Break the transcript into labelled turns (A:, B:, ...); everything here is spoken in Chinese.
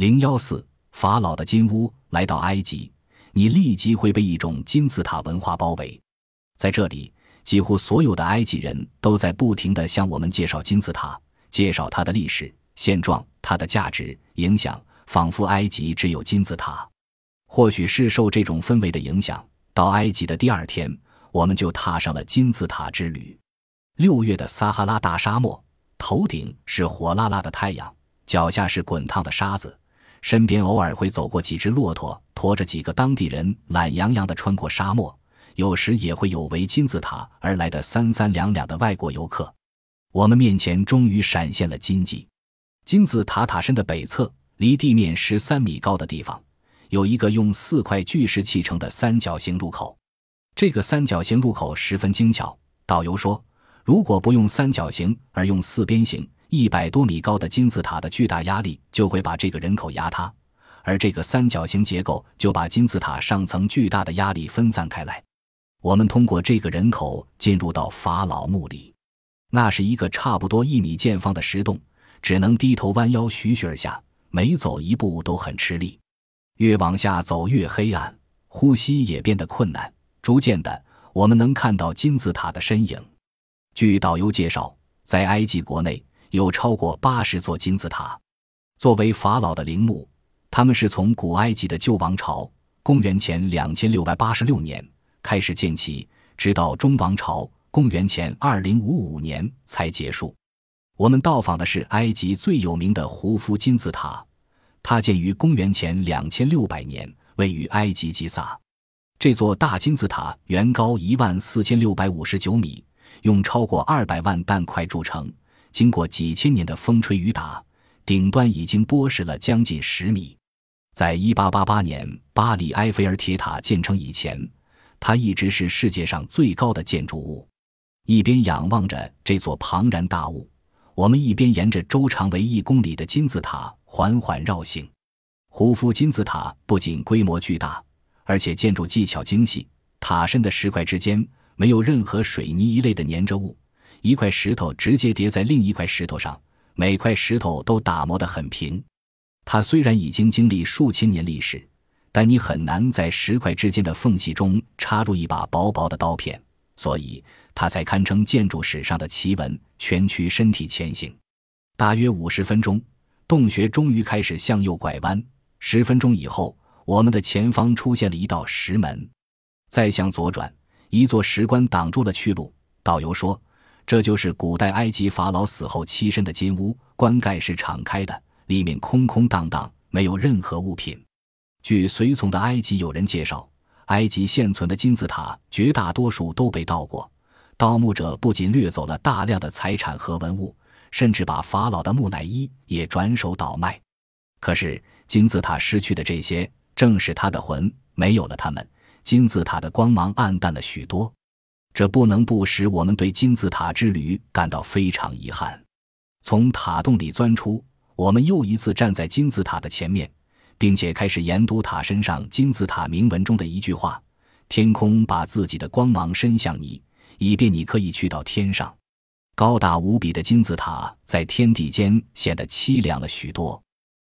A: 零幺四，法老的金屋来到埃及，你立即会被一种金字塔文化包围。在这里，几乎所有的埃及人都在不停地向我们介绍金字塔，介绍它的历史现状、它的价值、影响，仿佛埃及只有金字塔。或许是受这种氛围的影响，到埃及的第二天，我们就踏上了金字塔之旅。六月的撒哈拉大沙漠，头顶是火辣辣的太阳，脚下是滚烫的沙子，身边偶尔会走过几只骆驼，驮着几个当地人，懒洋洋地穿过沙漠。有时也会有为金字塔而来的三三两两的外国游客。我们面前终于闪现了金迹。金字塔塔身的北侧，离地面十三米高的地方，有一个用四块巨石砌成的三角形入口。这个三角形入口十分精巧。导游说。如果不用三角形而用四边形，一百多米高的金字塔的巨大压力就会把这个人口压塌，而这个三角形结构就把金字塔上层巨大的压力分散开来。我们通过这个人口进入到法老墓里，那是一个差不多一米见方的石洞，只能低头弯腰徐徐而下，每走一步都很吃力，越往下走越黑暗，呼吸也变得困难。逐渐的，我们能看到金字塔的身影。据导游介绍，在埃及国内有超过八十座金字塔，作为法老的陵墓，他们是从古埃及的旧王朝（公元前两千六百八十六年）开始建起，直到中王朝（公元前二零五五年）才结束。我们到访的是埃及最有名的胡夫金字塔，它建于公元前两千六百年，位于埃及吉萨。这座大金字塔原高一万四千六百五十九米。用超过二百万弹块铸成，经过几千年的风吹雨打，顶端已经剥蚀了将近十米。在一八八八年巴黎埃菲尔铁塔建成以前，它一直是世界上最高的建筑物。一边仰望着这座庞然大物，我们一边沿着周长为一公里的金字塔缓缓绕行。胡夫金字塔不仅规模巨大，而且建筑技巧精细，塔身的石块之间。没有任何水泥一类的粘着物，一块石头直接叠在另一块石头上，每块石头都打磨得很平。它虽然已经经历数千年历史，但你很难在石块之间的缝隙中插入一把薄薄的刀片，所以它才堪称建筑史上的奇闻。蜷曲身体前行，大约五十分钟，洞穴终于开始向右拐弯。十分钟以后，我们的前方出现了一道石门，再向左转。一座石棺挡住了去路。导游说：“这就是古代埃及法老死后栖身的金屋，棺盖是敞开的，里面空空荡荡，没有任何物品。”据随从的埃及友人介绍，埃及现存的金字塔绝大多数都被盗过，盗墓者不仅掠走了大量的财产和文物，甚至把法老的木乃伊也转手倒卖。可是金字塔失去的这些，正是他的魂，没有了他们。金字塔的光芒暗淡了许多，这不能不使我们对金字塔之旅感到非常遗憾。从塔洞里钻出，我们又一次站在金字塔的前面，并且开始研读塔身上金字塔铭文中的一句话：“天空把自己的光芒伸向你，以便你可以去到天上。”高大无比的金字塔在天地间显得凄凉了许多。